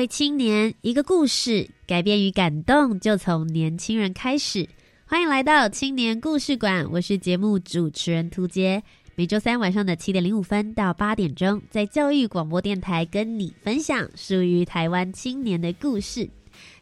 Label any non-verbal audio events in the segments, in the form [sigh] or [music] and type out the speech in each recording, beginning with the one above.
位青年，一个故事，改变与感动就从年轻人开始。欢迎来到青年故事馆，我是节目主持人涂杰。每周三晚上的七点零五分到八点钟，在教育广播电台跟你分享属于台湾青年的故事。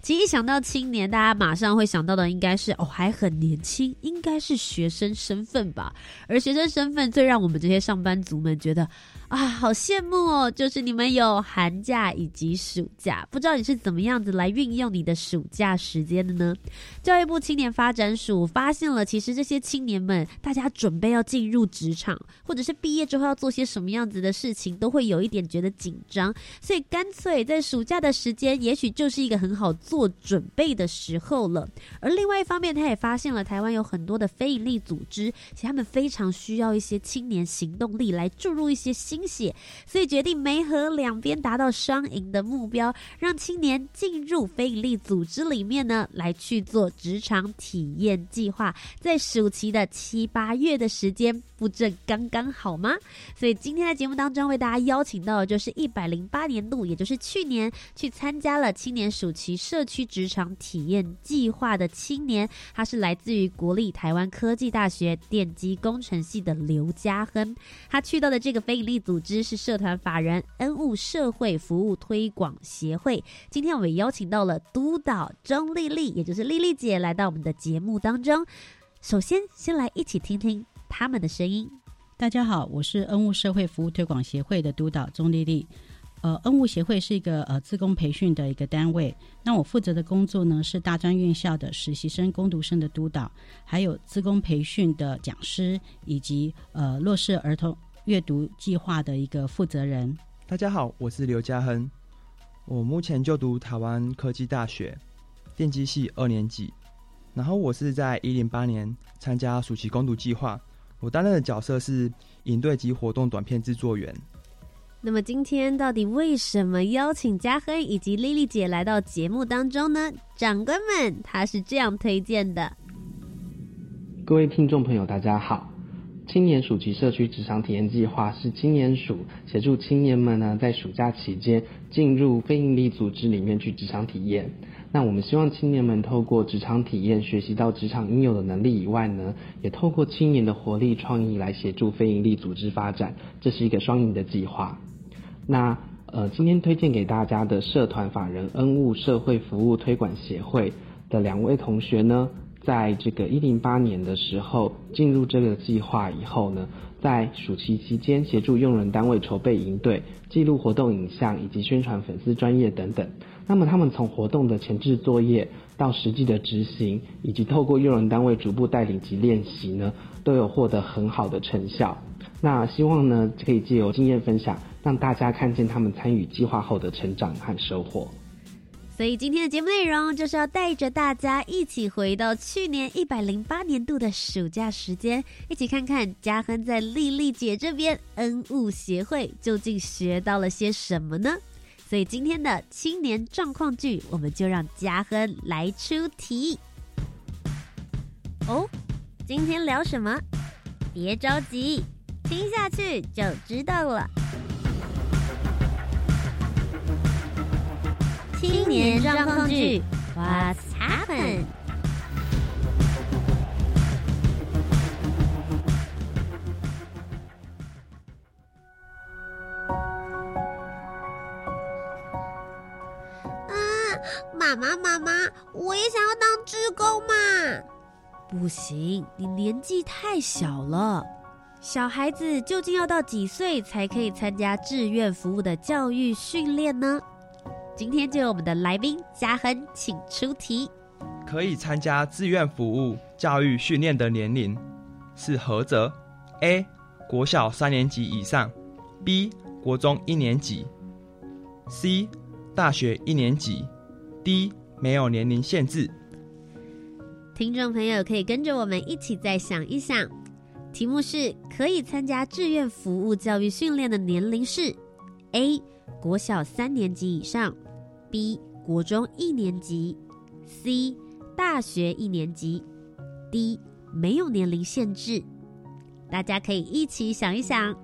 其实一想到青年，大家马上会想到的应该是哦，还很年轻，应该是学生身份吧。而学生身份最让我们这些上班族们觉得。啊，好羡慕哦！就是你们有寒假以及暑假，不知道你是怎么样子来运用你的暑假时间的呢？教育部青年发展署发现了，其实这些青年们，大家准备要进入职场，或者是毕业之后要做些什么样子的事情，都会有一点觉得紧张，所以干脆在暑假的时间，也许就是一个很好做准备的时候了。而另外一方面，他也发现了台湾有很多的非营利组织，其实他们非常需要一些青年行动力来注入一些新。所以决定梅河两边达到双赢的目标，让青年进入非营利组织里面呢，来去做职场体验计划，在暑期的七八月的时间，不正刚刚好吗？所以今天的节目当中，为大家邀请到的就是一百零八年度，也就是去年去参加了青年暑期社区职场体验计划的青年，他是来自于国立台湾科技大学电机工程系的刘嘉亨，他去到的这个非营利。组织是社团法人恩物社会服务推广协会。今天我们邀请到了督导钟丽丽，也就是丽丽姐，来到我们的节目当中。首先，先来一起听听他们的声音。大家好，我是恩物社会服务推广协会的督导钟丽丽。呃，恩物协会是一个呃自工培训的一个单位。那我负责的工作呢，是大专院校的实习生、攻读生的督导，还有自工培训的讲师，以及呃弱势儿童。阅读计划的一个负责人。大家好，我是刘家亨，我目前就读台湾科技大学电机系二年级。然后我是在一零八年参加暑期攻读计划，我担任的角色是营队及活动短片制作员。那么今天到底为什么邀请嘉亨以及丽丽姐来到节目当中呢？长官们，他是这样推荐的。各位听众朋友，大家好。青年暑期社区职场体验计划是青年署协助青年们呢，在暑假期间进入非营利组织里面去职场体验。那我们希望青年们透过职场体验学习到职场应有的能力以外呢，也透过青年的活力创意来协助非营利组织发展，这是一个双赢的计划。那呃，今天推荐给大家的社团法人恩物社会服务推广协会的两位同学呢。在这个一零八年的时候进入这个计划以后呢，在暑期期间协助用人单位筹备营队、记录活动影像以及宣传粉丝专业等等。那么他们从活动的前置作业到实际的执行，以及透过用人单位逐步带领及练习呢，都有获得很好的成效。那希望呢可以借由经验分享，让大家看见他们参与计划后的成长和收获。所以今天的节目内容就是要带着大家一起回到去年一百零八年度的暑假时间，一起看看嘉亨在丽丽姐这边恩物协会究竟学到了些什么呢？所以今天的青年状况剧，我们就让嘉亨来出题。哦，今天聊什么？别着急，听下去就知道了。青年状况剧，What's happened？妈妈妈妈，我也想要当志工嘛。不行，你年纪太小了。小孩子究竟要到几岁才可以参加志愿服务的教育训练呢？今天就由我们的来宾嘉亨，请出题。可以参加志愿服务教育训练的年龄是何者？A. 国小三年级以上；B. 国中一年级；C. 大学一年级；D. 没有年龄限制。听众朋友可以跟着我们一起再想一想，题目是可以参加志愿服务教育训练的年龄是：A. 国小三年级以上；B. 国中一年级；C. 大学一年级，D 没有年龄限制，大家可以一起想一想。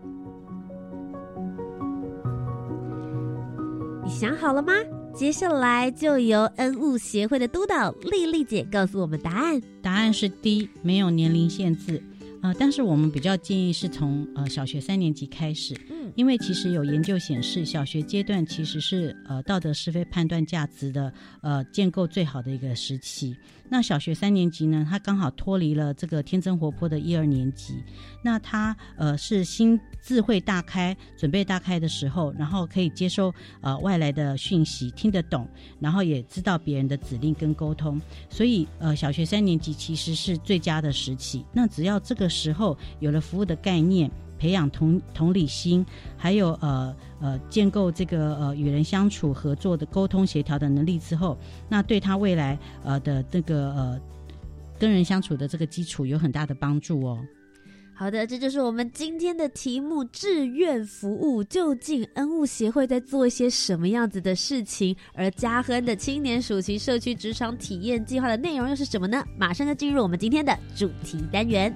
你想好了吗？接下来就由恩物协会的督导丽丽姐告诉我们答案。答案是 D 没有年龄限制。啊，但是我们比较建议是从呃小学三年级开始，嗯，因为其实有研究显示，小学阶段其实是呃道德是非判断价值的呃建构最好的一个时期。那小学三年级呢，他刚好脱离了这个天真活泼的一二年级，那他呃是心智慧大开、准备大开的时候，然后可以接收呃外来的讯息，听得懂，然后也知道别人的指令跟沟通，所以呃小学三年级其实是最佳的时期。那只要这个。时候有了服务的概念，培养同同理心，还有呃呃建构这个呃与人相处、合作的沟通协调的能力之后，那对他未来呃的这个呃跟人相处的这个基础有很大的帮助哦。好的，这就是我们今天的题目：志愿服务究竟恩物协会在做一些什么样子的事情？而嘉亨的青年暑期社区职场体验计划的内容又是什么呢？马上就进入我们今天的主题单元。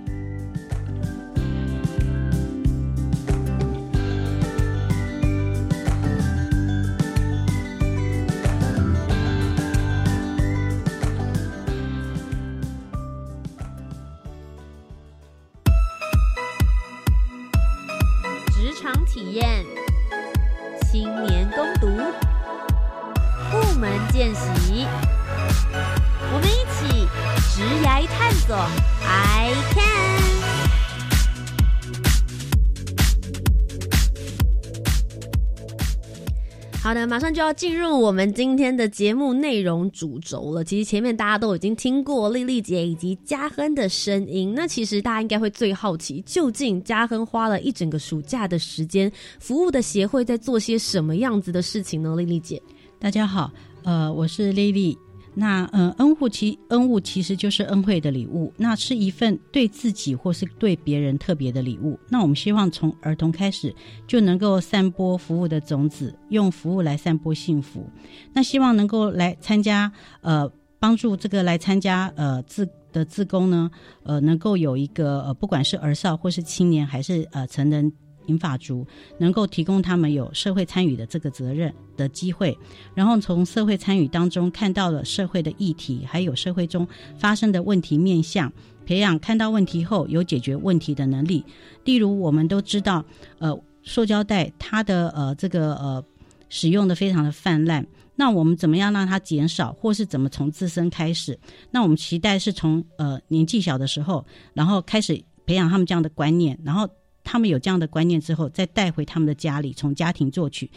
马上就要进入我们今天的节目内容主轴了。其实前面大家都已经听过丽丽姐以及嘉亨的声音，那其实大家应该会最好奇，究竟嘉亨花了一整个暑假的时间，服务的协会在做些什么样子的事情呢？丽丽姐，大家好，呃，我是丽丽。那嗯，恩物其恩物其实就是恩惠的礼物，那是一份对自己或是对别人特别的礼物。那我们希望从儿童开始就能够散播服务的种子，用服务来散播幸福。那希望能够来参加呃，帮助这个来参加呃自的自工呢，呃，能够有一个呃，不管是儿少或是青年还是呃成人。银法族能够提供他们有社会参与的这个责任的机会，然后从社会参与当中看到了社会的议题，还有社会中发生的问题面向，培养看到问题后有解决问题的能力。例如，我们都知道，呃，塑胶袋它的呃这个呃使用的非常的泛滥，那我们怎么样让它减少，或是怎么从自身开始？那我们期待是从呃年纪小的时候，然后开始培养他们这样的观念，然后。他们有这样的观念之后，再带回他们的家里，从家庭作曲，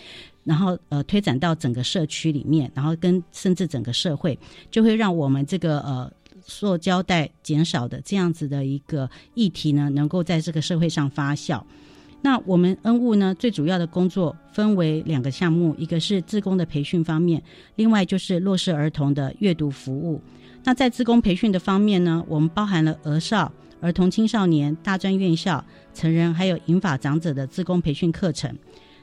然后呃推展到整个社区里面，然后跟甚至整个社会，就会让我们这个呃塑胶袋减少的这样子的一个议题呢，能够在这个社会上发酵。那我们恩物呢，最主要的工作分为两个项目，一个是自工的培训方面，另外就是弱势儿童的阅读服务。那在自工培训的方面呢，我们包含了儿少。儿童、青少年、大专院校、成人，还有银发长者的自工培训课程。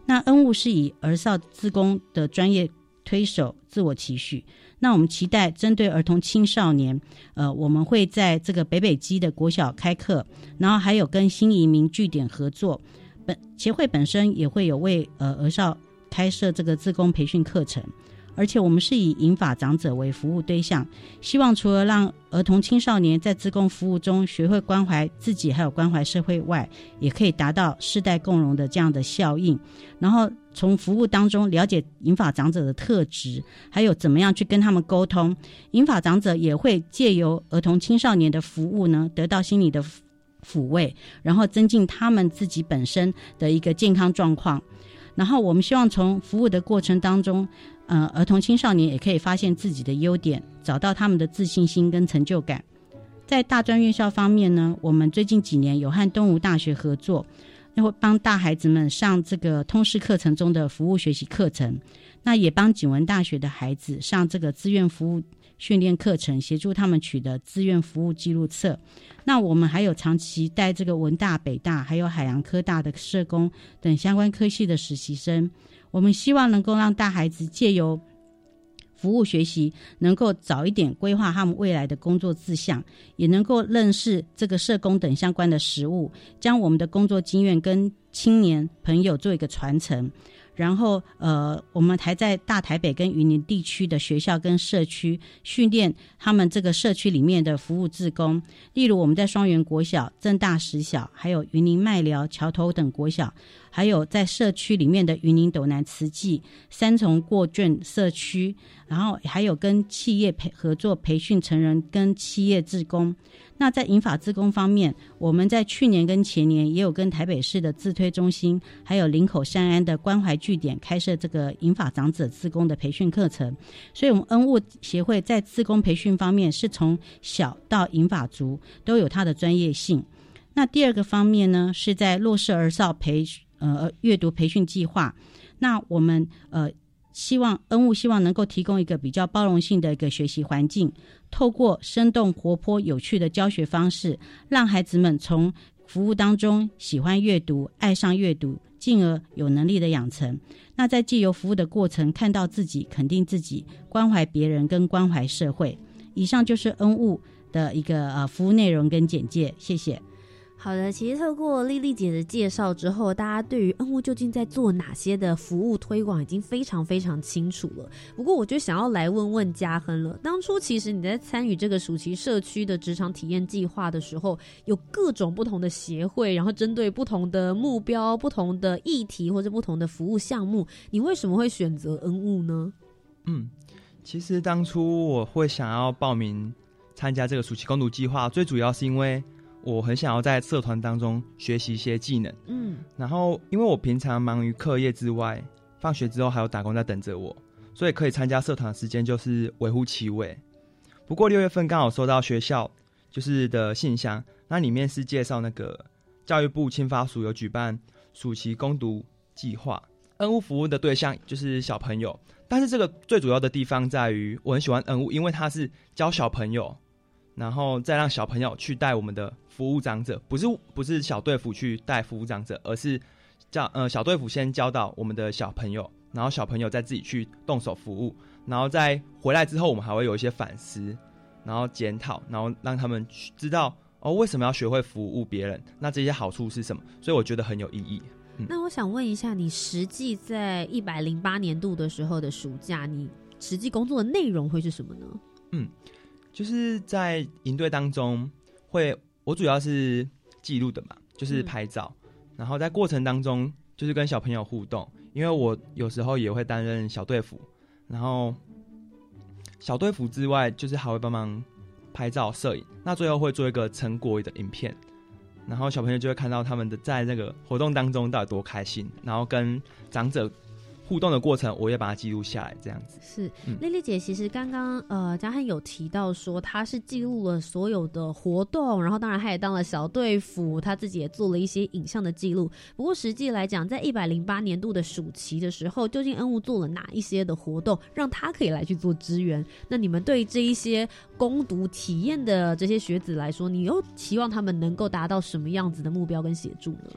那恩物是以儿少自工的专业推手，自我期许。那我们期待针对儿童、青少年，呃，我们会在这个北北基的国小开课，然后还有跟新移民据点合作。本协会本身也会有为呃儿少开设这个自工培训课程。而且我们是以银发长者为服务对象，希望除了让儿童青少年在自贡服务中学会关怀自己，还有关怀社会外，也可以达到世代共荣的这样的效应。然后从服务当中了解银发长者的特质，还有怎么样去跟他们沟通，银发长者也会借由儿童青少年的服务呢，得到心理的抚慰，然后增进他们自己本身的一个健康状况。然后我们希望从服务的过程当中，呃，儿童青少年也可以发现自己的优点，找到他们的自信心跟成就感。在大专院校方面呢，我们最近几年有和东吴大学合作，会帮大孩子们上这个通识课程中的服务学习课程，那也帮景文大学的孩子上这个志愿服务训练课程，协助他们取得志愿服务记录册。那我们还有长期带这个文大、北大还有海洋科大的社工等相关科系的实习生，我们希望能够让大孩子借由服务学习，能够早一点规划他们未来的工作志向，也能够认识这个社工等相关的实务，将我们的工作经验跟青年朋友做一个传承。然后，呃，我们还在大台北跟云林地区的学校跟社区训练他们这个社区里面的服务志工，例如我们在双园国小、正大实小，还有云林麦寮、桥头等国小。还有在社区里面的云林斗南慈济三重过卷社区，然后还有跟企业培合作培训成人跟企业职工。那在银法自工方面，我们在去年跟前年也有跟台北市的自推中心，还有林口山安的关怀据点开设这个银法长者自工的培训课程。所以，我们恩物协会在自工培训方面是从小到银法族都有它的专业性。那第二个方面呢，是在弱势儿少培。呃，阅读培训计划，那我们呃希望恩物希望能够提供一个比较包容性的一个学习环境，透过生动活泼有趣的教学方式，让孩子们从服务当中喜欢阅读，爱上阅读，进而有能力的养成。那在借由服务的过程，看到自己，肯定自己，关怀别人跟关怀社会。以上就是恩物的一个呃服务内容跟简介，谢谢。好的，其实透过丽丽姐的介绍之后，大家对于恩物究竟在做哪些的服务推广已经非常非常清楚了。不过，我就想要来问问嘉亨了。当初其实你在参与这个暑期社区的职场体验计划的时候，有各种不同的协会，然后针对不同的目标、不同的议题或者不同的服务项目，你为什么会选择恩物呢？嗯，其实当初我会想要报名参加这个暑期攻读计划，最主要是因为。我很想要在社团当中学习一些技能，嗯，然后因为我平常忙于课业之外，放学之后还有打工在等着我，所以可以参加社团的时间就是微乎其微。不过六月份刚好收到学校就是的信箱，那里面是介绍那个教育部青发署有举办暑期攻读计划，恩物服务的对象就是小朋友，但是这个最主要的地方在于我很喜欢恩物，因为他是教小朋友。然后再让小朋友去带我们的服务长者，不是不是小队服去带服务长者，而是叫呃小队服先教导我们的小朋友，然后小朋友再自己去动手服务，然后再回来之后，我们还会有一些反思，然后检讨，然后让他们知道哦为什么要学会服务别人，那这些好处是什么？所以我觉得很有意义。那我想问一下，你实际在一百零八年度的时候的暑假，你实际工作的内容会是什么呢？嗯。就是在营队当中，会我主要是记录的嘛，就是拍照，然后在过程当中就是跟小朋友互动，因为我有时候也会担任小队服，然后小队服之外，就是还会帮忙拍照、摄影，那最后会做一个成果的影片，然后小朋友就会看到他们的在那个活动当中到底多开心，然后跟长者。互动的过程，我也把它记录下来，这样子是。丽丽姐其实刚刚呃，嘉汉有提到说，她是记录了所有的活动，然后当然她也当了小队服，她自己也做了一些影像的记录。不过实际来讲，在一百零八年度的暑期的时候，究竟恩物做了哪一些的活动，让他可以来去做支援？那你们对这一些攻读体验的这些学子来说，你又期望他们能够达到什么样子的目标跟协助呢？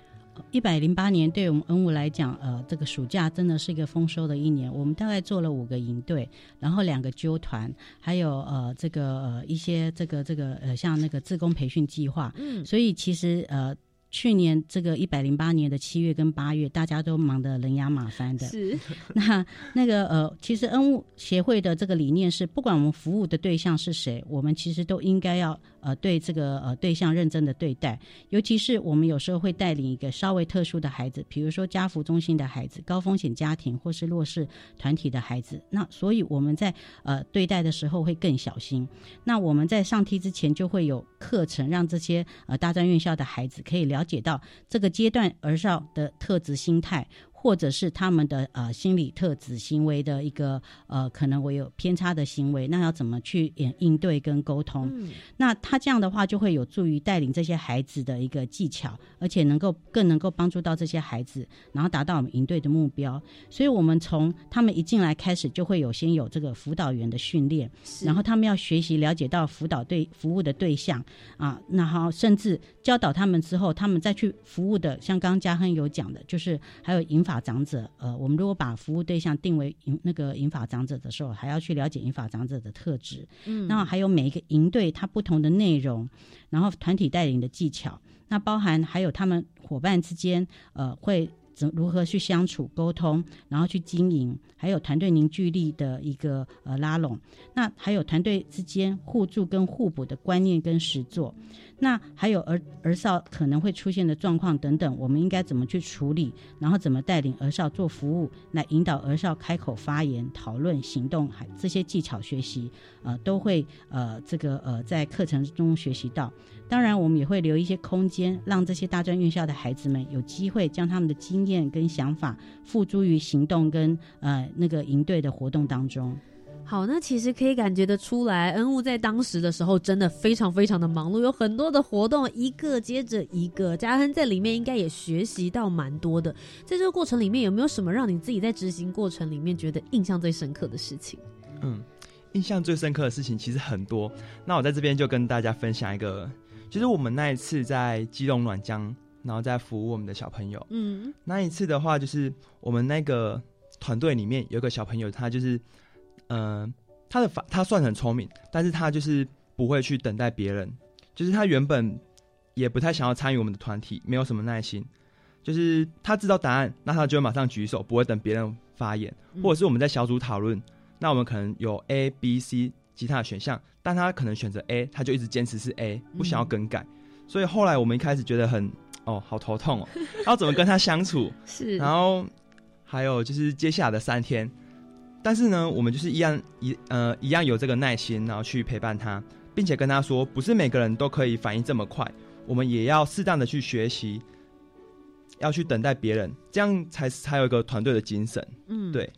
一百零八年对我们恩物来讲，呃，这个暑假真的是一个丰收的一年。我们大概做了五个营队，然后两个纠团，还有呃这个呃一些这个这个呃像那个自工培训计划。嗯，所以其实呃。去年这个一百零八年的七月跟八月，大家都忙得人仰马翻的。是，[laughs] 那那个呃，其实恩物协会的这个理念是，不管我们服务的对象是谁，我们其实都应该要呃对这个呃对象认真的对待。尤其是我们有时候会带领一个稍微特殊的孩子，比如说家福中心的孩子、高风险家庭或是弱势团体的孩子。那所以我们在呃对待的时候会更小心。那我们在上梯之前就会有课程，让这些呃大专院校的孩子可以了。解到这个阶段儿少的特质、心态。或者是他们的呃心理特质、行为的一个呃可能我有偏差的行为，那要怎么去应应对跟沟通？嗯那他这样的话就会有助于带领这些孩子的一个技巧，而且能够更能够帮助到这些孩子，然后达到我们营队的目标。所以，我们从他们一进来开始，就会有先有这个辅导员的训练，是然后他们要学习了解到辅导对服务的对象啊，然后甚至教导他们之后，他们再去服务的，像刚刚嘉亨有讲的，就是还有银发长者。呃，我们如果把服务对象定为银那个银发长者的时候，还要去了解银发长者的特质。嗯那还有每一个营队它不同的内容，然后团体带领的技巧，那包含还有他们伙伴之间呃会如何去相处沟通，然后去经营，还有团队凝聚力的一个呃拉拢，那还有团队之间互助跟互补的观念跟实作，那还有儿儿少可能会出现的状况等等，我们应该怎么去处理，然后怎么带领儿少做服务，来引导儿少开口发言、讨论、行动，还这些技巧学习，呃，都会呃这个呃在课程中学习到。当然，我们也会留一些空间，让这些大专院校的孩子们有机会将他们的经验跟想法付诸于行动跟呃那个营队的活动当中。好，那其实可以感觉得出来，恩物在当时的时候真的非常非常的忙碌，有很多的活动，一个接着一个。嘉恩在里面应该也学习到蛮多的。在这个过程里面，有没有什么让你自己在执行过程里面觉得印象最深刻的事情？嗯，印象最深刻的事情其实很多。那我在这边就跟大家分享一个，就是我们那一次在基隆暖江，然后在服务我们的小朋友。嗯那一次的话，就是我们那个团队里面有一个小朋友，他就是，嗯、他的法他算很聪明，但是他就是不会去等待别人，就是他原本也不太想要参与我们的团体，没有什么耐心，就是他知道答案，那他就会马上举手，不会等别人发言，嗯或者是我们在小组讨论，那我们可能有 A、B、C 其他的选项，但他可能选择 A，他就一直坚持是 A，不想要更改，所以后来我们一开始觉得很哦好头痛哦，[laughs] 要怎么跟他相处？是，然后还有就是接下来的三天，但是呢，我们就是一样一呃一样有这个耐心，然后去陪伴他，并且跟他说，不是每个人都可以反应这么快，我们也要适当的去学习，要去等待别人，这样才才有一个团队的精神。嗯对。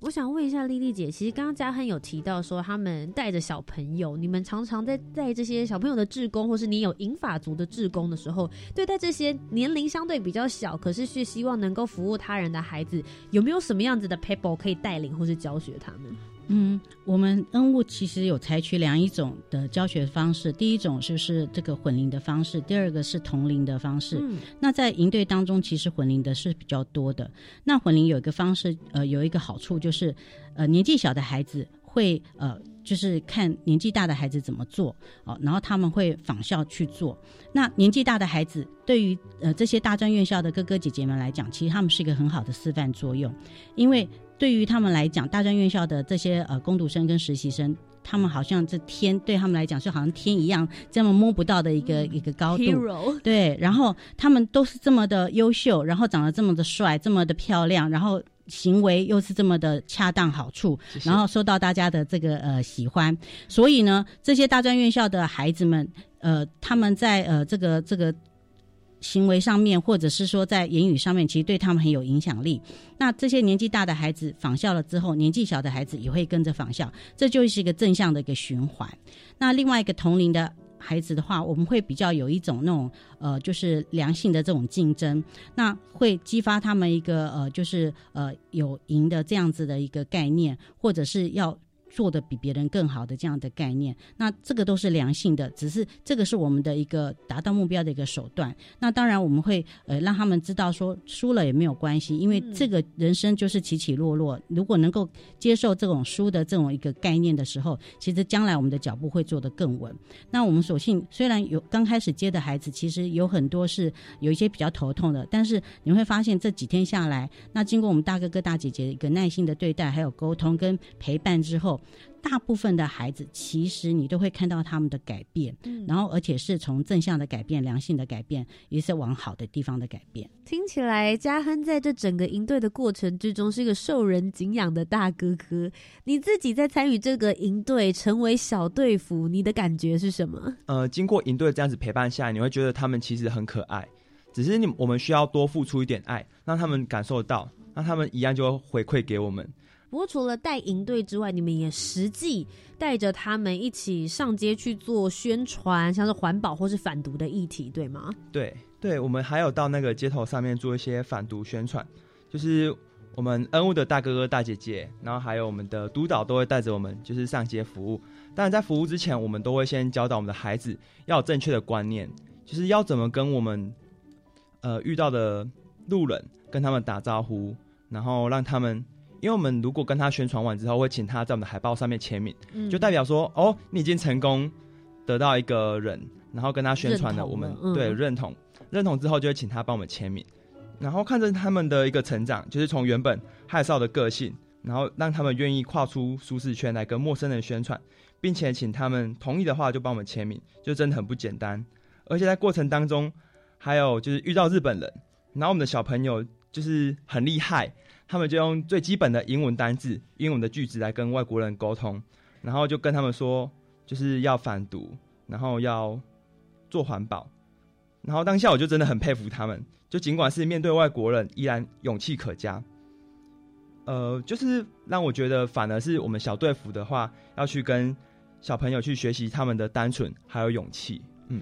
我想问一下丽丽姐，其实刚刚嘉亨有提到说，他们带着小朋友，你们常常在带这些小朋友的志工，或是你有银发族的志工的时候，对待这些年龄相对比较小，可是却希望能够服务他人的孩子，有没有什么样子的 people 可以带领或是教学他们？嗯，我们恩物其实有采取两一种的教学方式，第一种就是这个混龄的方式，第二个是同龄的方式。嗯那在营队当中，其实混龄的是比较多的。那混龄有一个方式，呃，有一个好处就是，呃，年纪小的孩子会呃，就是看年纪大的孩子怎么做哦，然后他们会仿效去做。那年纪大的孩子对于呃这些大专院校的哥哥姐姐们来讲，其实他们是一个很好的示范作用，因为对于他们来讲，大专院校的这些呃攻读生跟实习生。他们好像这天对他们来讲，就好像天一样，这么摸不到的一个、一个高度。，hero，对，然后他们都是这么的优秀，然后长得这么的帅，这么的漂亮，然后行为又是这么的恰当好处，谢谢然后受到大家的这个呃喜欢，所以呢，这些大专院校的孩子们，呃，他们在呃这个这个。行为上面，或者是说在言语上面，其实对他们很有影响力。那这些年纪大的孩子仿效了之后，年纪小的孩子也会跟着仿效，这就是一个正向的一个循环。那另外一个同龄的孩子的话，我们会比较有一种那种呃，就是良性的这种竞争，那会激发他们一个呃，就是呃有赢的这样子的一个概念，或者是要。做的比别人更好的这样的概念，那这个都是良性的，只是这个是我们的一个达到目标的一个手段。那当然我们会呃让他们知道说输了也没有关系，因为这个人生就是起起落落。如果能够接受这种输的这种一个概念的时候，其实将来我们的脚步会做得更稳。那我们所幸虽然有刚开始接的孩子，其实有很多是有一些比较头痛的，但是你会发现这几天下来，那经过我们大哥哥大姐姐一个耐心的对待，还有沟通跟陪伴之后。大部分的孩子，其实你都会看到他们的改变，嗯然后而且是从正向的改变、良性的改变，也是往好的地方的改变。听起来嘉亨在这整个营队的过程之中是一个受人敬仰的大哥哥。你自己在参与这个营队，成为小队服，你的感觉是什么？呃，经过营队这样子陪伴下来，你会觉得他们其实很可爱，只是你我们需要多付出一点爱，让他们感受到，让他们一样就会回馈给我们。不过除了带营队之外，你们也实际带着他们一起上街去做宣传，像是环保或是反毒的议题，对吗？对，对，我们还有到那个街头上面做一些反毒宣传，就是我们恩物的大哥哥大姐姐，然后还有我们的督导都会带着我们，就是上街服务。当然，在服务之前，我们都会先教导我们的孩子要有正确的观念，就是要怎么跟我们呃遇到的路人跟他们打招呼，然后让他们。因为我们如果跟他宣传完之后，会请他在我们的海报上面签名，就代表说哦，你已经成功得到一个人，然后跟他宣传了，我们对认同，认同之后就会请他帮我们签名，然后看着他们的一个成长，就是从原本害臊的个性，然后让他们愿意跨出舒适圈来跟陌生人宣传，并且请他们同意的话就帮我们签名，就真的很不简单。而且在过程当中，还有就是遇到日本人，然后我们的小朋友就是很厉害。他们就用最基本的英文单字、英文的句子来跟外国人沟通，然后就跟他们说，就是要反毒，然后要做环保。然后当下我就真的很佩服他们，就尽管是面对外国人，依然勇气可嘉。呃，就是让我觉得，反而是我们小队服的话，要去跟小朋友去学习他们的单纯还有勇气。嗯。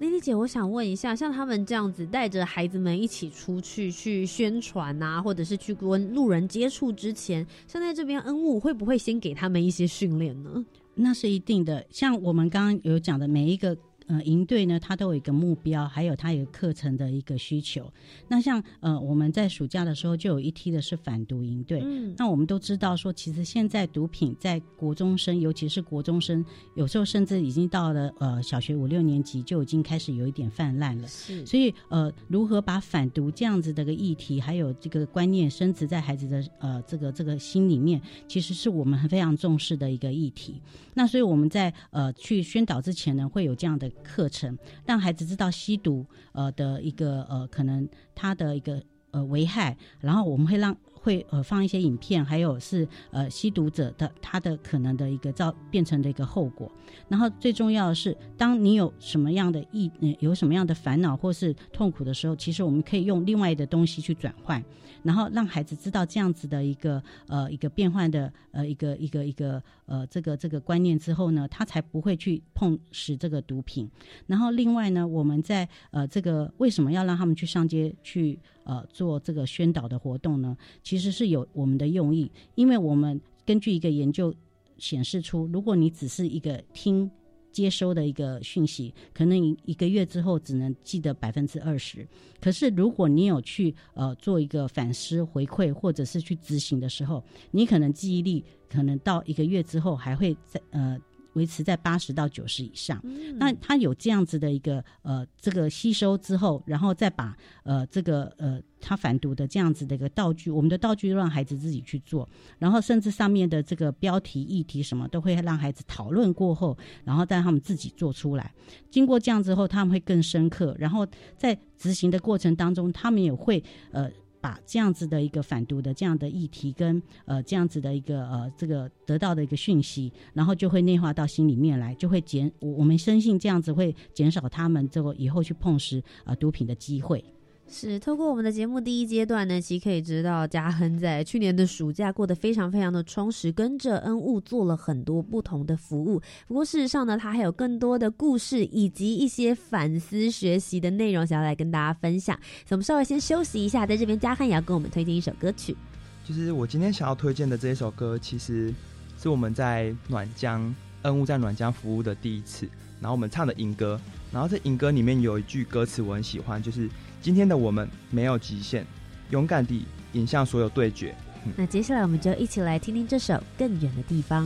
丽丽姐，我想问一下，像他们这样子带着孩子们一起出去去宣传啊，或者是去跟路人接触之前，像在这边恩物会不会先给他们一些训练呢？那是一定的。像我们刚刚有讲的每一个。呃，营队呢，它都有一个目标，还有它有课程的一个需求。那像呃，我们在暑假的时候就有一批的是反毒营队。嗯，那我们都知道说，其实现在毒品在国中生，尤其是国中生，有时候甚至已经到了呃小学五六年级就已经开始有一点泛滥了。是，所以呃，如何把反毒这样子的个议题，还有这个观念深植在孩子的呃这个这个心里面，其实是我们非常重视的一个议题。那所以我们在呃去宣导之前呢，会有这样的。课程让孩子知道吸毒呃的一个呃可能他的一个呃危害，然后我们会让。会呃放一些影片，还有是呃吸毒者的他的可能的一个造变成的一个后果。然后最重要的是，当你有什么样的意有什么样的烦恼或是痛苦的时候，其实我们可以用另外的东西去转换，然后让孩子知道这样子的一个呃一个变换的呃一个一个一个呃这个这个观念之后呢，他才不会去碰使这个毒品。然后另外呢，我们在呃这个为什么要让他们去上街去？呃，做这个宣导的活动呢，其实是有我们的用意，因为我们根据一个研究显示出，如果你只是一个听接收的一个讯息，可能一一个月之后只能记得百分之二十，可是如果你有去呃做一个反思回馈，或者是去执行的时候，你可能记忆力可能到一个月之后还会在呃。维持在八十到九十以上，那他有这样子的一个呃这个吸收之后，然后再把呃这个呃他反毒的这样子的一个道具，我们的道具让孩子自己去做，然后甚至上面的这个标题议题什么都会让孩子讨论过后，然后让他们自己做出来。经过这样之后，他们会更深刻，然后在执行的过程当中，他们也会呃。把这样子的一个反毒的这样的议题跟呃这样子的一个呃这个得到的一个讯息，然后就会内化到心里面来，就会减我我们深信这样子会减少他们这个以后去碰食呃毒品的机会。是透过我们的节目第一阶段呢，其实可以知道嘉亨在去年的暑假过得非常非常的充实，跟着恩物做了很多不同的服务。不过事实上呢，他还有更多的故事以及一些反思学习的内容想要来跟大家分享。所以我们稍微先休息一下，在这边嘉亨也要跟我们推荐一首歌曲。就是我今天想要推荐的这一首歌，其实是我们在暖江恩物在暖江服务的第一次，然后我们唱的影歌，然后这影歌里面有一句歌词我很喜欢，就是。今天的我们没有极限，勇敢地迎向所有对决。那接下来我们就一起来听听这首《更远的地方》。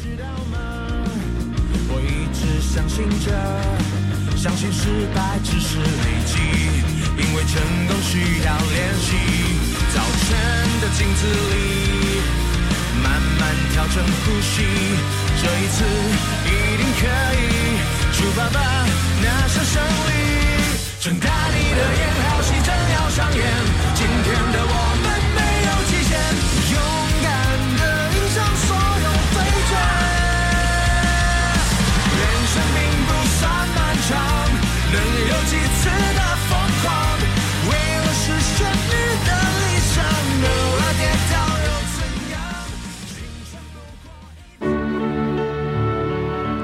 知道吗？我一直相信着，相信失败只是累积，因为成功需要练习。早晨的镜子里，慢慢调整呼吸，这一次一定可以出发吧，那是胜利。睁大你的眼，好戏正要上演。今天的我们没有极限，勇敢的迎向所有对决。人生并不算漫长，能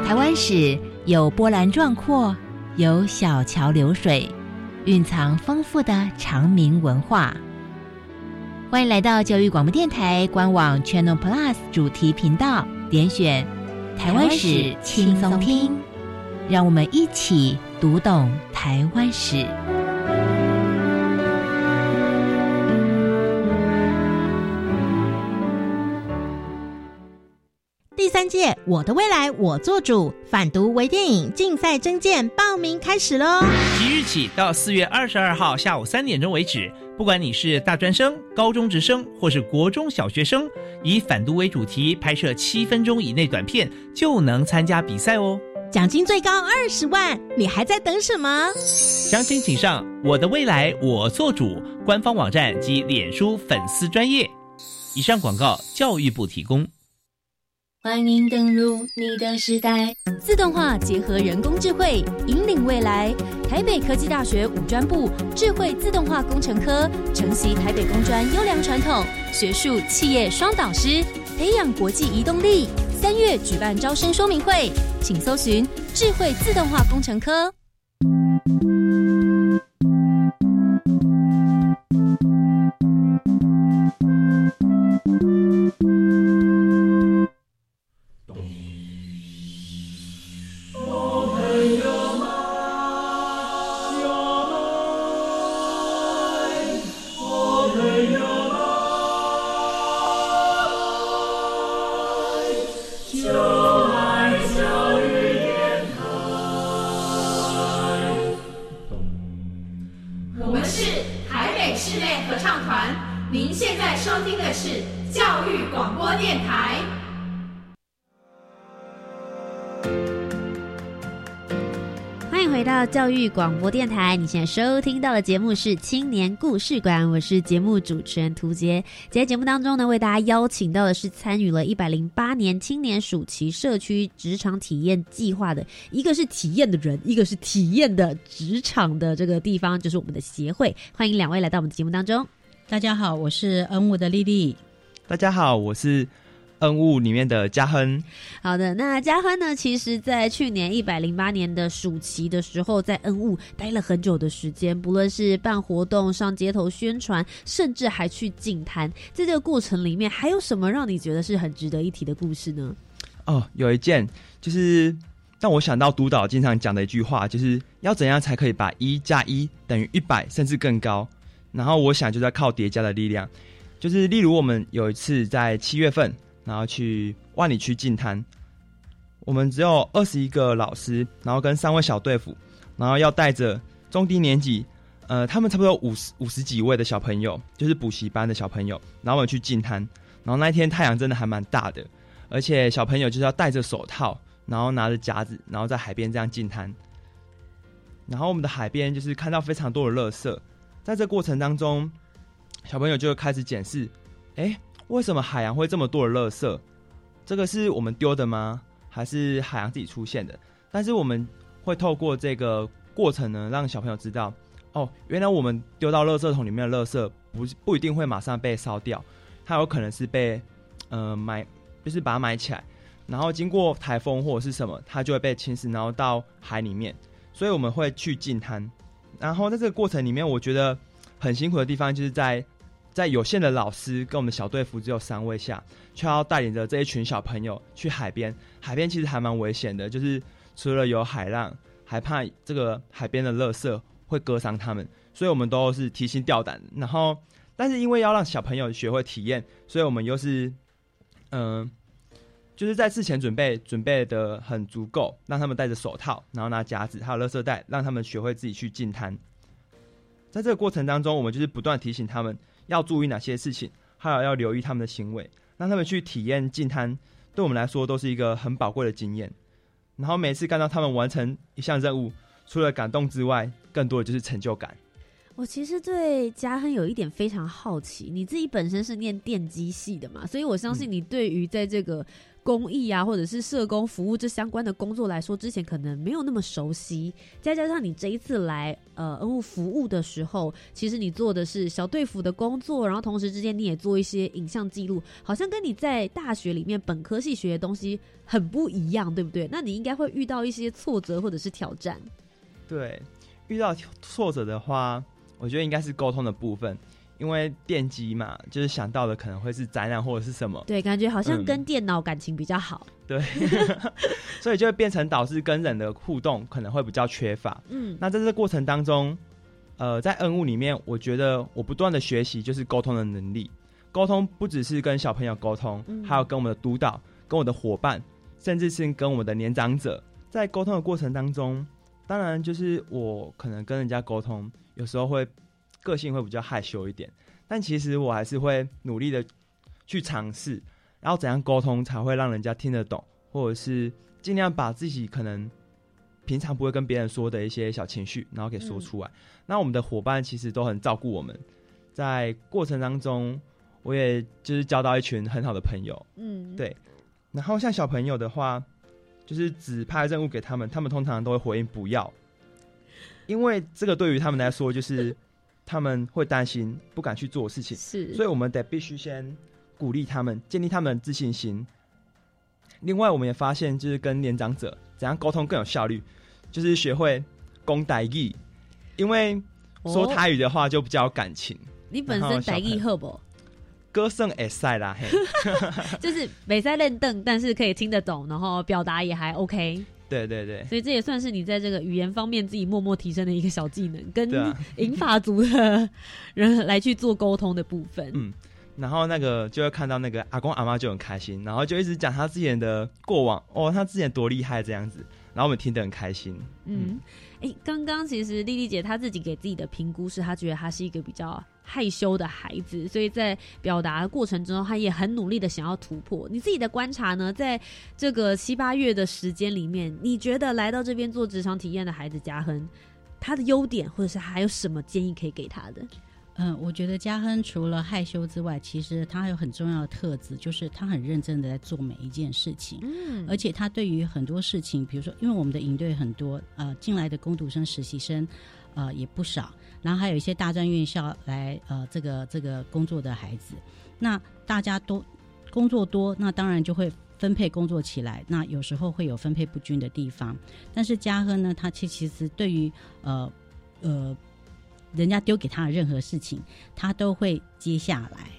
台湾史有波澜壮阔，有小桥流水，蕴藏丰富的长明文化。欢迎来到教育广播电台官网 Channel Plus 主题频道，点选台湾史轻松听，让我们一起读懂台湾史。三届“我的未来我做主”反毒微电影竞赛征件报名开始喽！即日起到四月二十二号下午三点钟为止，不管你是大专生、高中职生或是国中小学生，以反毒为主题拍摄七分钟以内短片就能参加比赛哦！奖金最高二十万，你还在等什么？详情请上“我的未来我做主”官方网站及脸书粉丝专业。以上广告，教育部提供。欢迎登入你的时代，自动化结合人工智慧，引领未来。台北科技大学五专部智慧自动化工程科承袭台北工专优良传统，学术企业双导师，培养国际移动力。三月举办招生说明会，请搜寻智慧自动化工程科。育广播电台，你现在收听到的节目是青年故事馆，我是节目主持人涂杰。今天节目当中呢，为大家邀请到的是参与了一百零八年青年暑期社区职场体验计划的，一个是体验的人，一个是体验的职场的这个地方，就是我们的协会。欢迎两位来到我们的节目当中。大家好，我是恩物的丽丽。大家好，我是恩物里面的嘉亨。好的，那嘉亨呢？其实，在去年一百零八年的暑期的时候，在恩物待了很久的时间，不论是办活动、上街头宣传，甚至还去净滩。在这个过程里面，还有什么让你觉得是很值得一提的故事呢？哦，有一件就是让我想到督导经常讲的一句话，就是要怎样才可以把一加一等于一百，甚至更高。然后我想，就是要靠叠加的力量。就是例如，我们有一次在七月份，然后去万里区进滩，我们只有二十一个老师，然后跟三位小队服，然后要带着中低年级，呃，他们差不多五十五十几位的小朋友，就是补习班的小朋友，然后我们去进滩。然后那一天太阳真的还蛮大的，而且小朋友就是要戴着手套，然后拿着夹子，然后在海边这样进滩。然后我们的海边就是看到非常多的垃圾。在这过程当中，小朋友就开始检视：哎，为什么海洋会这么多的垃圾？这个是我们丢的吗？还是海洋自己出现的？但是我们会透过这个过程呢，让小朋友知道：哦，原来我们丢到垃圾桶里面的垃圾，不不一定会马上被烧掉，它有可能是被呃埋，就是把它埋起来，然后经过台风或者是什么，它就会被侵蚀，然后到海里面。所以我们会去净滩。然后在这个过程里面，我觉得很辛苦的地方，就是在在有限的老师跟我们小队服只有三位下，却要带领着这一群小朋友去海边。海边其实还蛮危险的，就是除了有海浪，还怕这个海边的垃圾会割伤他们，所以我们都是提心吊胆。然后，但是因为要让小朋友学会体验，所以我们又是嗯。就是在事前准备准备的很足够，让他们戴着手套，然后拿夹子，还有垃圾袋，让他们学会自己去进滩。在这个过程当中，我们就是不断提醒他们要注意哪些事情，还有要留意他们的行为，让他们去体验进滩，对我们来说都是一个很宝贵的经验。然后每次看到他们完成一项任务，除了感动之外，更多的就是成就感。我其实对嘉亨有一点非常好奇，你自己本身是念电机系的嘛，所以我相信你对于在这个。公益啊，或者是社工服务这相关的工作来说，之前可能没有那么熟悉。再加上你这一次来呃恩物服务的时候，其实你做的是小队服的工作，然后同时之间你也做一些影像记录，好像跟你在大学里面本科系学的东西很不一样，对不对？那你应该会遇到一些挫折或者是挑战。对，遇到挫折的话，我觉得应该是沟通的部分。因为电机嘛，就是想到的可能会是展览或者是什么，对，感觉好像跟电脑感情比较好，对，[laughs] 所以就会变成导致跟人的互动可能会比较缺乏。嗯，那在这过程当中，呃，在恩物里面，我觉得我不断的学习就是沟通的能力。沟通不只是跟小朋友沟通，还有跟我们的督导、跟我的伙伴，甚至是跟我们的年长者，在沟通的过程当中，当然就是我可能跟人家沟通，有时候会。个性会比较害羞一点，但其实我还是会努力的去尝试，然后怎样沟通才会让人家听得懂，或者是尽量把自己可能平常不会跟别人说的一些小情绪，然后给说出来。那我们的伙伴其实都很照顾我们，在过程当中，我也就是交到一群很好的朋友。嗯，对。然后像小朋友的话，就是指派任务给他们，他们通常都会回应不要，因为这个对于他们来说就是。他们会担心，不敢去做事情，是，所以我们得必须先鼓励他们，建立他们的自信心。另外，我们也发现，就是跟年长者怎样沟通更有效率，就是学会讲台语，因为说台语的话就比较有感情。你本身台语好不？歌声也塞啦，[laughs] 就是没在认凳，但是可以听得懂，然后表达也还 OK。对对对，所以这也算是你在这个语言方面自己默默提升的一个小技能，跟银发族的 [laughs] 人来去做沟通的部分。嗯，然后那个就会看到那个阿公阿妈就很开心，然后就一直讲他之前的过往，哦，他之前多厉害这样子，然后我们听得很开心。嗯，哎，刚刚其实丽丽姐她自己给自己的评估是，她觉得她是一个比较。害羞的孩子，所以在表达的过程中，他也很努力的想要突破。你自己的观察呢？在这个七八月的时间里面，你觉得来到这边做职场体验的孩子嘉亨，他的优点或者是还有什么建议可以给他的？嗯，我觉得嘉亨除了害羞之外，其实他还有很重要的特质，就是他很认真的在做每一件事情。嗯，而且他对于很多事情，比如说，因为我们的营队很多，呃，进来的工读生、实习生，呃，也不少。然后还有一些大专院校来呃这个这个工作的孩子，那大家都工作多，那当然就会分配工作起来。那有时候会有分配不均的地方，但是嘉亨呢，他其其实对于呃呃人家丢给他的任何事情，他都会接下来。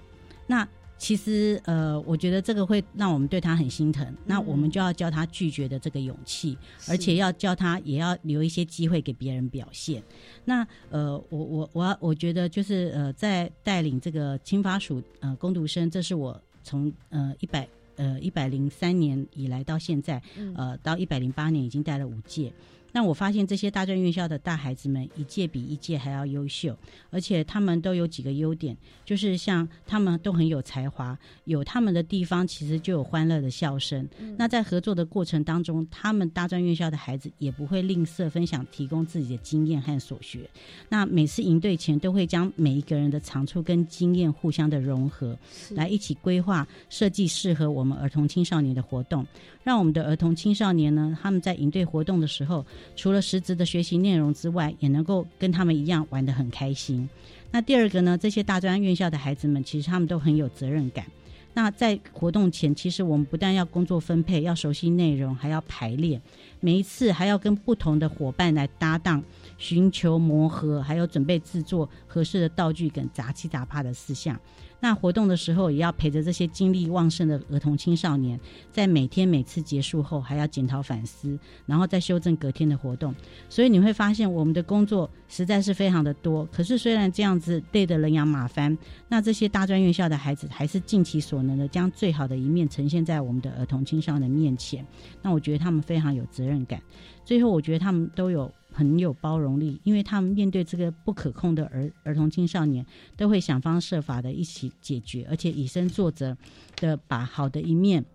那其实，呃，我觉得这个会让我们对他很心疼。那我们就要教他拒绝的这个勇气，而且要教他也要留一些机会给别人表现。那，呃，我我我我觉得就是呃，在带领这个青发署呃攻读生，这是我从呃一百呃一百零三年以来到现在，呃到一百零八年已经带了五届。那我发现这些大专院校的大孩子们一届比一届还要优秀，而且他们都有几个优点，就是像他们都很有才华，有他们的地方其实就有欢乐的笑声。那在合作的过程当中，他们大专院校的孩子也不会吝啬分享，提供自己的经验和所学。那每次营队前都会将每一个人的长处跟经验互相的融合，来一起规划设计适合我们儿童青少年的活动，让我们的儿童青少年呢，他们在营队活动的时候。除了实质的学习内容之外，也能够跟他们一样玩得很开心。那第二个呢？这些大专院校的孩子们，其实他们都很有责任感。那在活动前，其实我们不但要工作分配，要熟悉内容，还要排练。每一次还要跟不同的伙伴来搭档，寻求磨合，还有准备制作合适的道具跟杂七杂八的事项。那活动的时候，也要陪着这些精力旺盛的儿童青少年，在每天每次结束后，还要检讨反思，然后再修正隔天的活动。所以你会发现，我们的工作实在是非常的多。可是虽然这样子累得人仰马翻，那这些大专院校的孩子还是尽其所能的，将最好的一面呈现在我们的儿童青少年面前。那我觉得他们非常有责任感。最后，我觉得他们都有。很有包容力，因为他们面对这个不可控的儿儿童青少年，都会想方设法的一起解决，而且以身作则的把好的一面，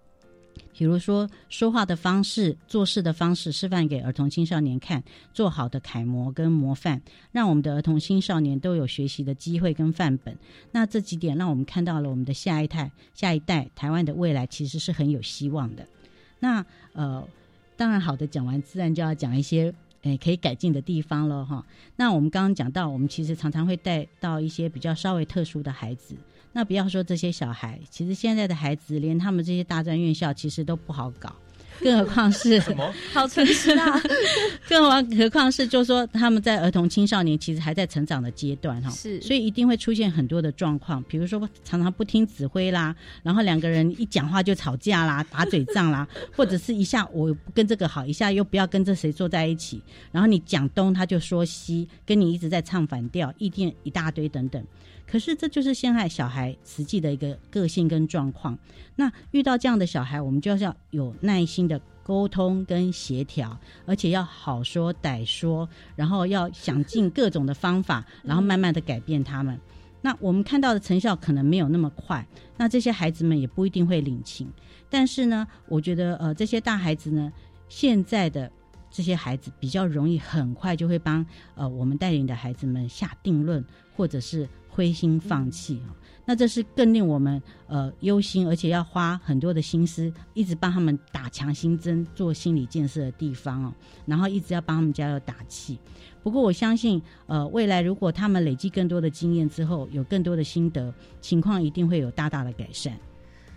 比如说说话的方式、做事的方式，示范给儿童青少年看，做好的楷模跟模范，让我们的儿童青少年都有学习的机会跟范本。那这几点让我们看到了我们的下一代、下一代台湾的未来其实是很有希望的。那呃，当然好的讲完，自然就要讲一些诶可以改进的地方了哈。那我们刚刚讲到，我们其实常常会带到一些比较稍微特殊的孩子。那不要说这些小孩，其实现在的孩子，连他们这些大专院校其实都不好搞。[laughs] 更何况是什么？好诚实啊！[laughs] 更何况是，就是说他们在儿童青少年其实还在成长的阶段哈，是，所以一定会出现很多的状况，比如说常常不听指挥啦，然后两个人一讲话就吵架啦、[laughs] 打嘴仗啦，或者是一下我不跟这个好，一下又不要跟这谁坐在一起，然后你讲东他就说西，跟你一直在唱反调，意见一大堆等等。可是这就是陷害小孩实际的一个个性跟状况。那遇到这样的小孩，我们就要有耐心的沟通跟协调，而且要好说歹说，然后要想尽各种的方法，然后慢慢的改变他们。那我们看到的成效可能没有那么快，那这些孩子们也不一定会领情。但是呢，我觉得呃，这些大孩子呢，现在的这些孩子比较容易很快就会帮呃我们带领的孩子们下定论，或者是。灰心放弃，那这是更令我们呃忧心，而且要花很多的心思，一直帮他们打强心针、做心理建设的地方哦，然后一直要帮他们加油打气。不过我相信，呃，未来如果他们累积更多的经验之后，有更多的心得，情况一定会有大大的改善。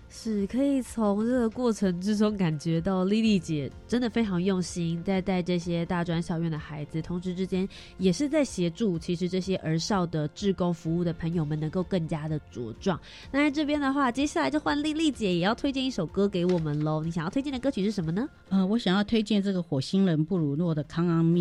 是可以从这个过程之中感觉到丽丽姐真的非常用心在带这些大专校院的孩子，同时之间也是在协助其实这些儿少的志工服务的朋友们能够更加的茁壮。那在这边的话，接下来就换丽丽姐也要推荐一首歌给我们喽。你想要推荐的歌曲是什么呢？呃，我想要推荐这个火星人布鲁诺的《Come on Me》。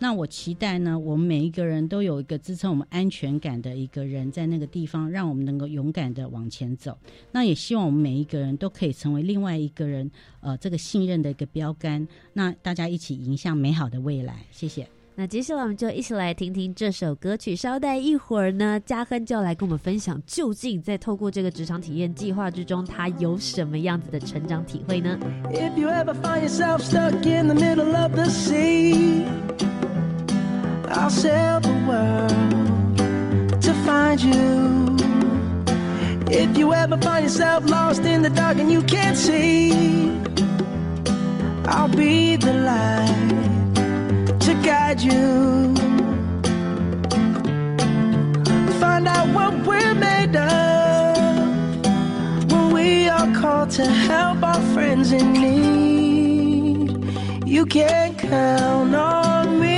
那我期待呢，我们每一个人都有一个支撑我们安全感的一个人在那个地方，让我们能够勇敢的往前走。那也希望我们每一个人都可以成为另外一个人，呃，这个信任的一个标杆。那大家一起迎向美好的未来。谢谢。那接下来我们就一起来听听这首歌曲。稍待一会儿呢，嘉亨就要来跟我们分享，究竟在透过这个职场体验计划之中，他有什么样子的成长体会呢？I'll sail the world to find you. If you ever find yourself lost in the dark and you can't see, I'll be the light to guide you. Find out what we're made of when we are called to help our friends in need. You can count on me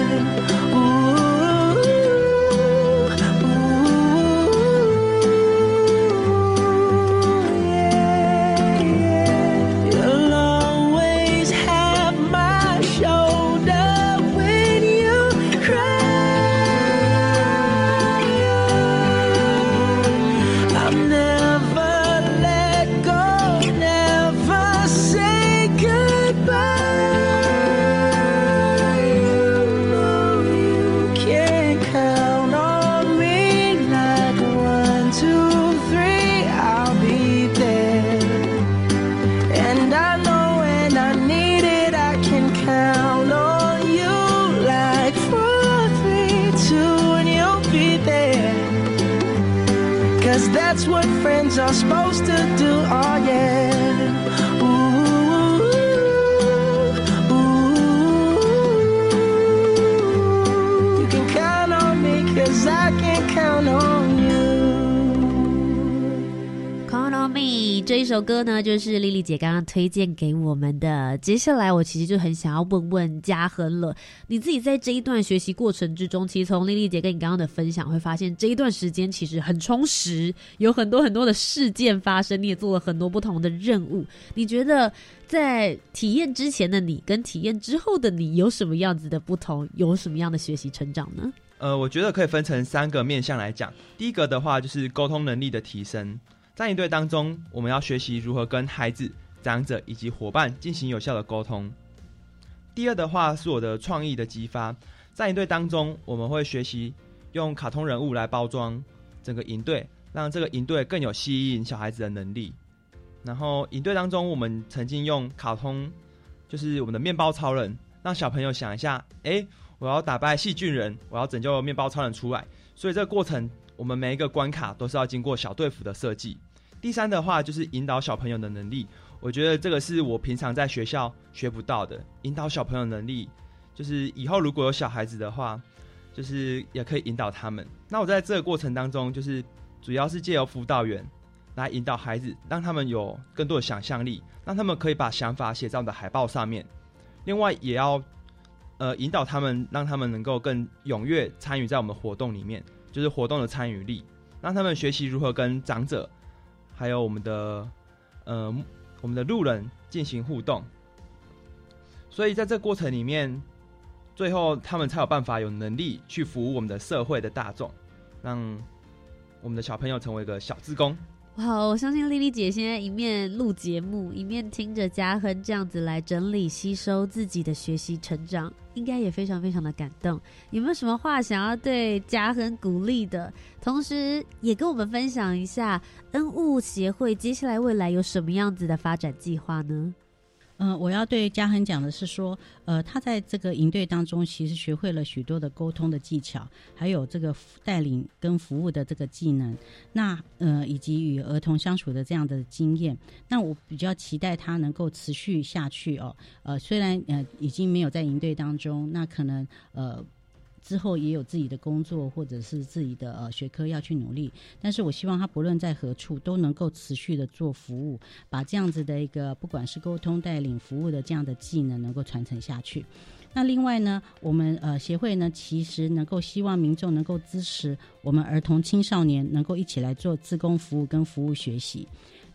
Supposed to do, 一首歌呢，就是丽丽姐刚刚推荐给我们的。接下来，我其实就很想要问问嘉恒了，你自己在这一段学习过程之中，其实从丽丽姐跟你刚刚的分享，会发现这一段时间其实很充实，有很多很多的事件发生，你也做了很多不同的任务。你觉得在体验之前的你跟体验之后的你有什么样子的不同？有什么样的学习成长呢？呃，我觉得可以分成三个面向来讲。第一个的话就是沟通能力的提升，在营队当中，我们要学习如何跟孩子、长者以及伙伴进行有效的沟通。第二的话是我的创意的激发，在营队当中，我们会学习用卡通人物来包装整个营队，让这个营队更有吸引小孩子的能力。然后营队当中，我们曾经用卡通，就是我们的面包超人，让小朋友想一下，诶，我要打败细菌人，我要拯救面包超人出来。所以这个过程，我们每一个关卡都是要经过小队服的设计。第三的话就是引导小朋友的能力，我觉得这个是我平常在学校学不到的。引导小朋友能力，就是以后如果有小孩子的话，就是也可以引导他们。那我在这个过程当中，就是主要是借由辅导员来引导孩子，让他们有更多的想象力，让他们可以把想法写在我们的海报上面。另外，也要呃引导他们，让他们能够更踊跃参与在我们活动里面，就是活动的参与力，让他们学习如何跟长者。还有我们的呃，我们的路人进行互动，所以在这过程里面，最后他们才有办法有能力去服务我们的社会的大众，让我们的小朋友成为一个小职工。哇，我相信丽丽姐现在一面录节目，一面听着嘉亨这样子来整理吸收自己的学习成长，应该也非常非常的感动。有没有什么话想要对嘉亨鼓励的？同时也跟我们分享一下恩物协会接下来未来有什么样子的发展计划呢？嗯，我要对嘉恒讲的是说，呃，他在这个营队当中，其实学会了许多的沟通的技巧，还有这个带领跟服务的这个技能，那呃，以及与儿童相处的这样的经验。那我比较期待他能够持续下去哦。呃，虽然呃已经没有在营队当中，那可能呃。之后也有自己的工作或者是自己的呃学科要去努力，但是我希望他不论在何处都能够持续的做服务，把这样子的一个不管是沟通、带领、服务的这样的技能能够传承下去。那另外呢，我们呃协会呢，其实能够希望民众能够支持我们儿童青少年能够一起来做自工服务跟服务学习。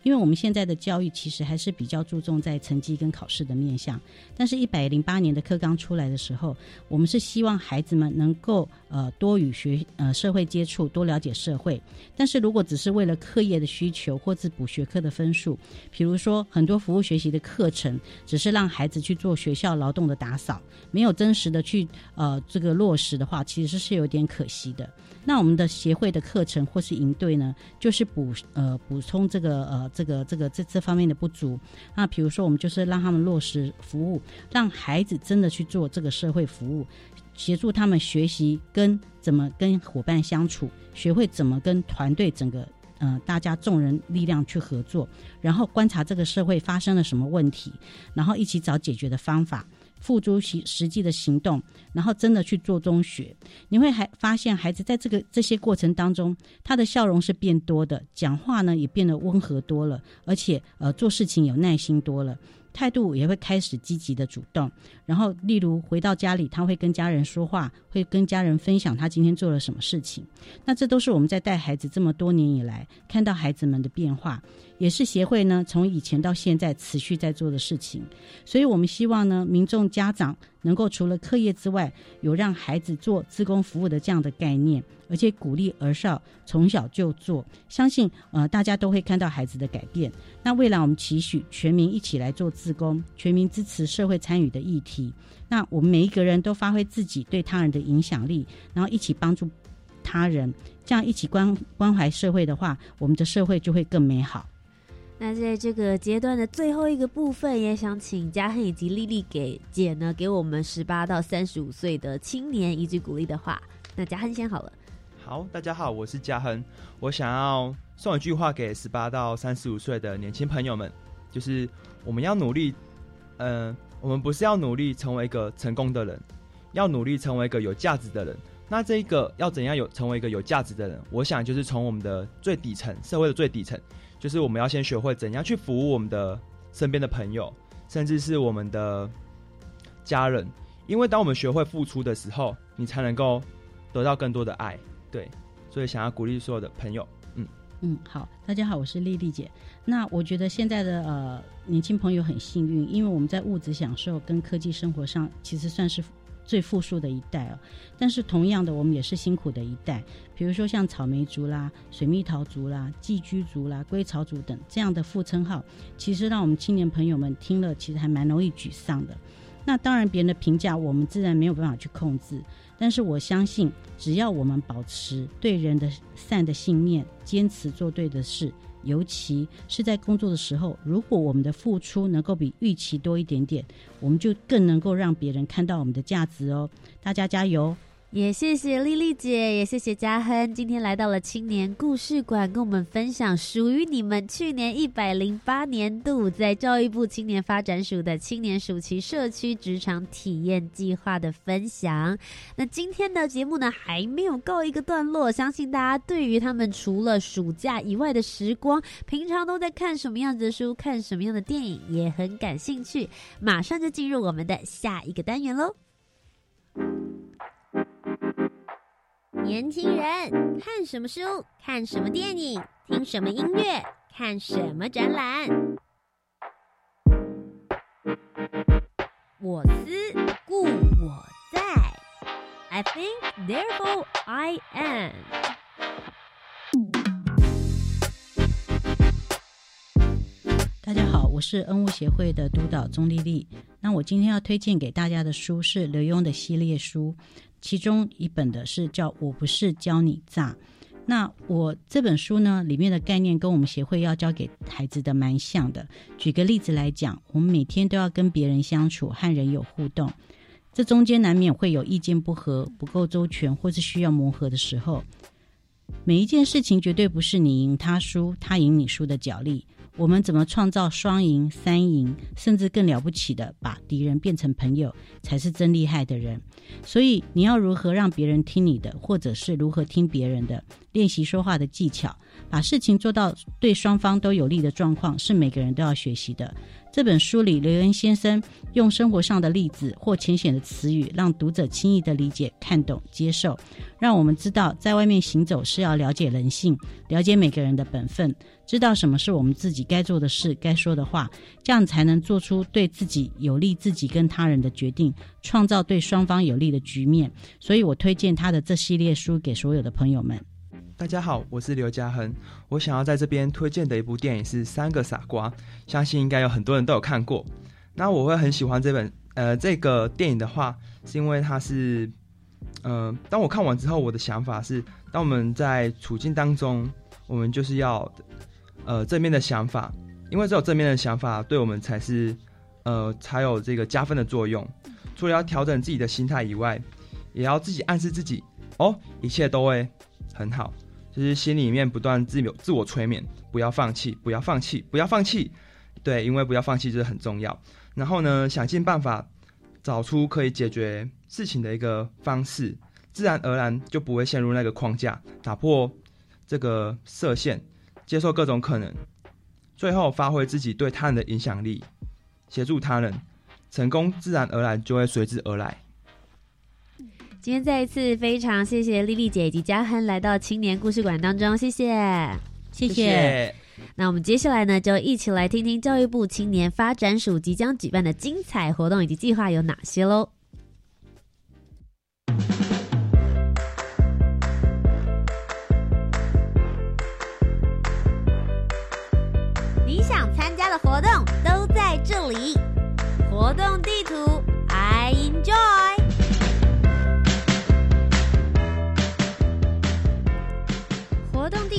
因为我们现在的教育其实还是比较注重在成绩跟考试的面向，但是，一百零八年的课纲出来的时候，我们是希望孩子们能够呃多与学呃社会接触，多了解社会。但是如果只是为了课业的需求或是补学科的分数，比如说很多服务学习的课程，只是让孩子去做学校劳动的打扫，没有真实的去呃这个落实的话，其实是有点可惜的。那我们的协会的课程或是营队呢，就是补呃补充这个呃这个这个这这方面的不足。那比如说，我们就是让他们落实服务，让孩子真的去做这个社会服务，协助他们学习跟怎么跟伙伴相处，学会怎么跟团队整个呃大家众人力量去合作，然后观察这个社会发生了什么问题，然后一起找解决的方法。付诸实实际的行动，然后真的去做中学，你会还发现孩子在这个这些过程当中，他的笑容是变多的，讲话呢也变得温和多了，而且呃做事情有耐心多了。态度也会开始积极的主动，然后例如回到家里，他会跟家人说话，会跟家人分享他今天做了什么事情。那这都是我们在带孩子这么多年以来看到孩子们的变化，也是协会呢从以前到现在持续在做的事情。所以我们希望呢，民众家长能够除了课业之外，有让孩子做自工服务的这样的概念。而且鼓励儿少从小就做，相信呃大家都会看到孩子的改变。那未来我们期许全民一起来做自工，全民支持社会参与的议题。那我们每一个人都发挥自己对他人的影响力，然后一起帮助他人，这样一起关关怀社会的话，我们的社会就会更美好。那在这个阶段的最后一个部分，也想请嘉亨以及丽丽给姐呢，给我们十八到三十五岁的青年一句鼓励的话。那嘉亨先好了。好，大家好，我是嘉亨。我想要送一句话给十八到三十五岁的年轻朋友们，就是我们要努力，嗯、我们不是要努力成为一个成功的人，要努力成为一个有价值的人。那这一个要怎样有成为一个有价值的人？我想就是从我们的最底层，社会的最底层，就是我们要先学会怎样去服务我们的身边的朋友，甚至是我们的家人。因为当我们学会付出的时候，你才能够得到更多的爱。对，所以想要鼓励所有的朋友，嗯嗯，好，大家好，我是丽丽姐。那我觉得现在的呃年轻朋友很幸运，因为我们在物质享受跟科技生活上，其实算是最富庶的一代哦。但是同样的，我们也是辛苦的一代。比如说像草莓族啦、水蜜桃族啦、寄居族啦、归巢族等这样的副称号，其实让我们青年朋友们听了，其实还蛮容易沮丧的。那当然，别人的评价我们自然没有办法去控制，但是我相信，只要我们保持对人的善的信念，坚持做对的事，尤其是在工作的时候，如果我们的付出能够比预期多一点点，我们就更能够让别人看到我们的价值哦。大家加油！也谢谢丽丽姐，也谢谢嘉亨，今天来到了青年故事馆，跟我们分享属于你们去年一百零八年度在教育部青年发展署的青年暑期社区职场体验计划的分享。那今天的节目呢，还没有告一个段落，相信大家对于他们除了暑假以外的时光，平常都在看什么样子的书，看什么样的电影，也很感兴趣。马上就进入我们的下一个单元喽。年轻人看什么书？看什么电影？听什么音乐？看什么展览？我思故我在，I think therefore I am。大家好，我是恩物协会的督导钟丽丽。那我今天要推荐给大家的书是刘墉的系列书，其中一本的是叫《我不是教你诈》。那我这本书呢，里面的概念跟我们协会要教给孩子的蛮像的。举个例子来讲，我们每天都要跟别人相处，和人有互动，这中间难免会有意见不合、不够周全，或是需要磨合的时候。每一件事情绝对不是你赢他输，他赢你输的角力。我们怎么创造双赢、三赢，甚至更了不起的把敌人变成朋友，才是真厉害的人。所以你要如何让别人听你的，或者是如何听别人的，练习说话的技巧，把事情做到对双方都有利的状况，是每个人都要学习的。这本书里，刘恩先生用生活上的例子或浅显的词语，让读者轻易的理解、看懂、接受，让我们知道在外面行走是要了解人性，了解每个人的本分，知道什么是我们自己该做的事、该说的话，这样才能做出对自己有利、自己跟他人的决定，创造对双方有利的局面。所以我推荐他的这系列书给所有的朋友们。大家好，我是刘嘉恒。我想要在这边推荐的一部电影是《三个傻瓜》，相信应该有很多人都有看过。那我会很喜欢这本呃这个电影的话，是因为它是呃，当我看完之后，我的想法是，当我们在处境当中，我们就是要呃正面的想法，因为只有正面的想法，对我们才是呃才有这个加分的作用。除了要调整自己的心态以外，也要自己暗示自己，哦，一切都会很好。就是心里面不断自有自我催眠，不要放弃，不要放弃，不要放弃。对，因为不要放弃这很重要。然后呢，想尽办法找出可以解决事情的一个方式，自然而然就不会陷入那个框架，打破这个设限，接受各种可能，最后发挥自己对他人的影响力，协助他人，成功自然而然就会随之而来。今天再一次非常谢谢丽丽姐以及嘉亨来到青年故事馆当中，谢谢，谢谢。那我们接下来呢，就一起来听听教育部青年发展署即将举办的精彩活动以及计划有哪些喽。你想参加的活动都在这里，活动地图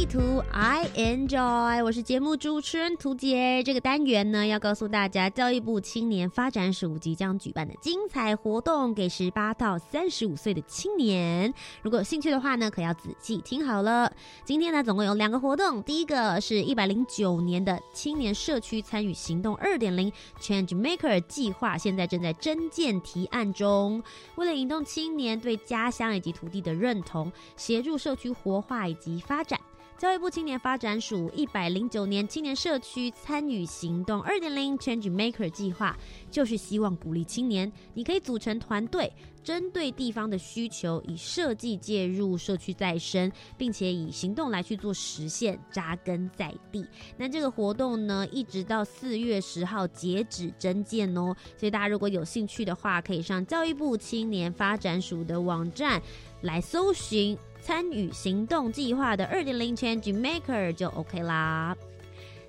图 I enjoy，我是节目主持人涂杰。这个单元呢，要告诉大家教育部青年发展署即将举办的精彩活动，给十八到三十五岁的青年。如果有兴趣的话呢，可要仔细听好了。今天呢，总共有两个活动，第一个是一百零九年的青年社区参与行动二点零 Change Maker 计划，现在正在征件提案中。为了引动青年对家乡以及土地的认同，协助社区活化以及发展。教育部青年发展署一百零九年青年社区参与行动二点零 Change Maker 计划，就是希望鼓励青年，你可以组成团队，针对地方的需求，以设计介入社区再生，并且以行动来去做实现，扎根在地。那这个活动呢，一直到四月十号截止征件哦，所以大家如果有兴趣的话，可以上教育部青年发展署的网站来搜寻。参与行动计划的二点零 Change Maker 就 OK 啦。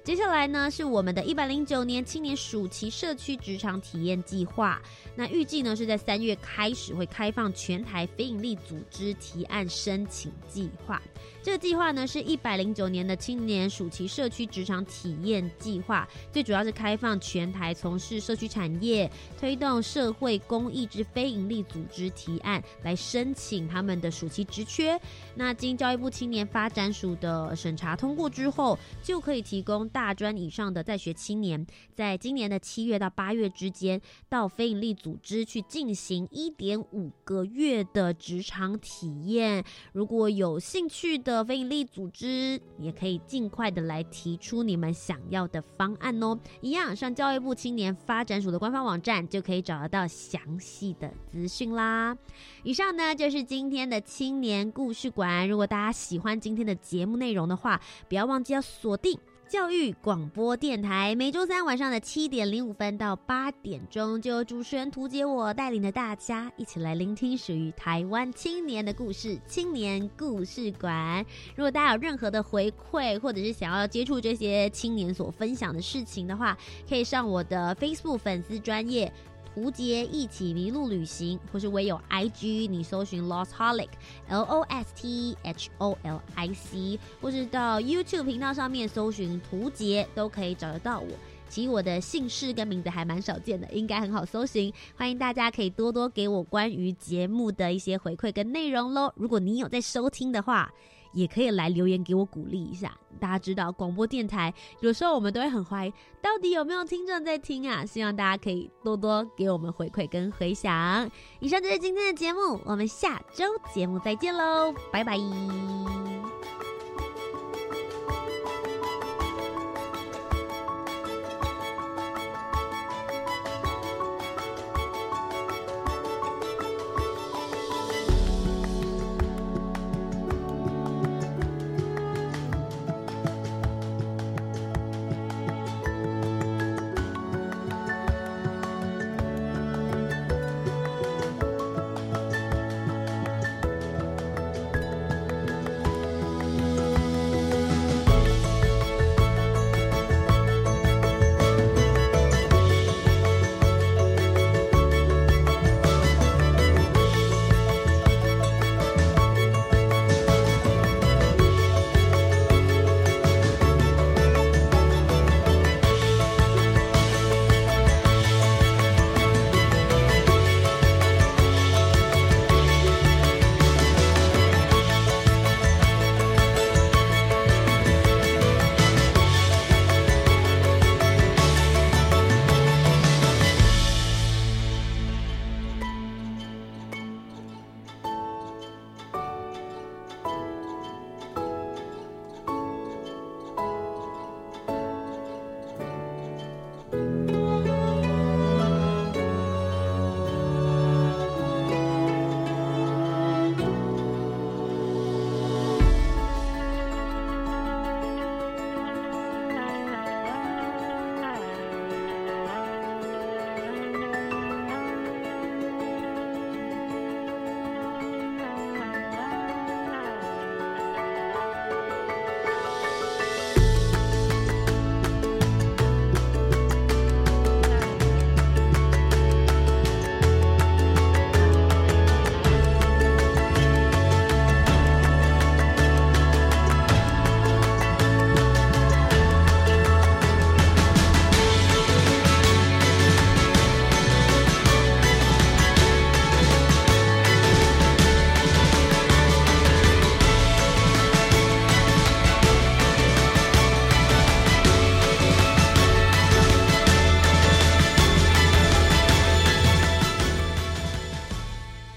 接下来呢，是我们的一百零九年青年暑期社区职场体验计划。那预计呢是在三月开始会开放全台非营利组织提案申请计划。这个计划呢是一百零九年的青年暑期社区职场体验计划，最主要是开放全台从事社区产业、推动社会公益之非营利组织提案来申请他们的暑期职缺。那经教育部青年发展署的审查通过之后，就可以提供大专以上的在学青年，在今年的七月到八月之间，到非营利组织去进行一点五个月的职场体验。如果有兴趣的的非营利组织，也可以尽快的来提出你们想要的方案哦。一样上教育部青年发展署的官方网站，就可以找得到详细的资讯啦。以上呢就是今天的青年故事馆。如果大家喜欢今天的节目内容的话，不要忘记要锁定。教育广播电台每周三晚上的七点零五分到八点钟，就由主持人涂杰我带领着大家一起来聆听属于台湾青年的故事——青年故事馆。如果大家有任何的回馈，或者是想要接触这些青年所分享的事情的话，可以上我的 Facebook 粉丝专业。胡杰一起迷路旅行，或是唯有 IG，你搜寻 Lost Holic，L O S T H O L I C，或是到 YouTube 频道上面搜寻图杰，都可以找得到我。其实我的姓氏跟名字还蛮少见的，应该很好搜寻。欢迎大家可以多多给我关于节目的一些回馈跟内容喽。如果你有在收听的话。也可以来留言给我鼓励一下。大家知道广播电台有时候我们都会很怀疑，到底有没有听众在听啊？希望大家可以多多给我们回馈跟回响。以上就是今天的节目，我们下周节目再见喽，拜拜。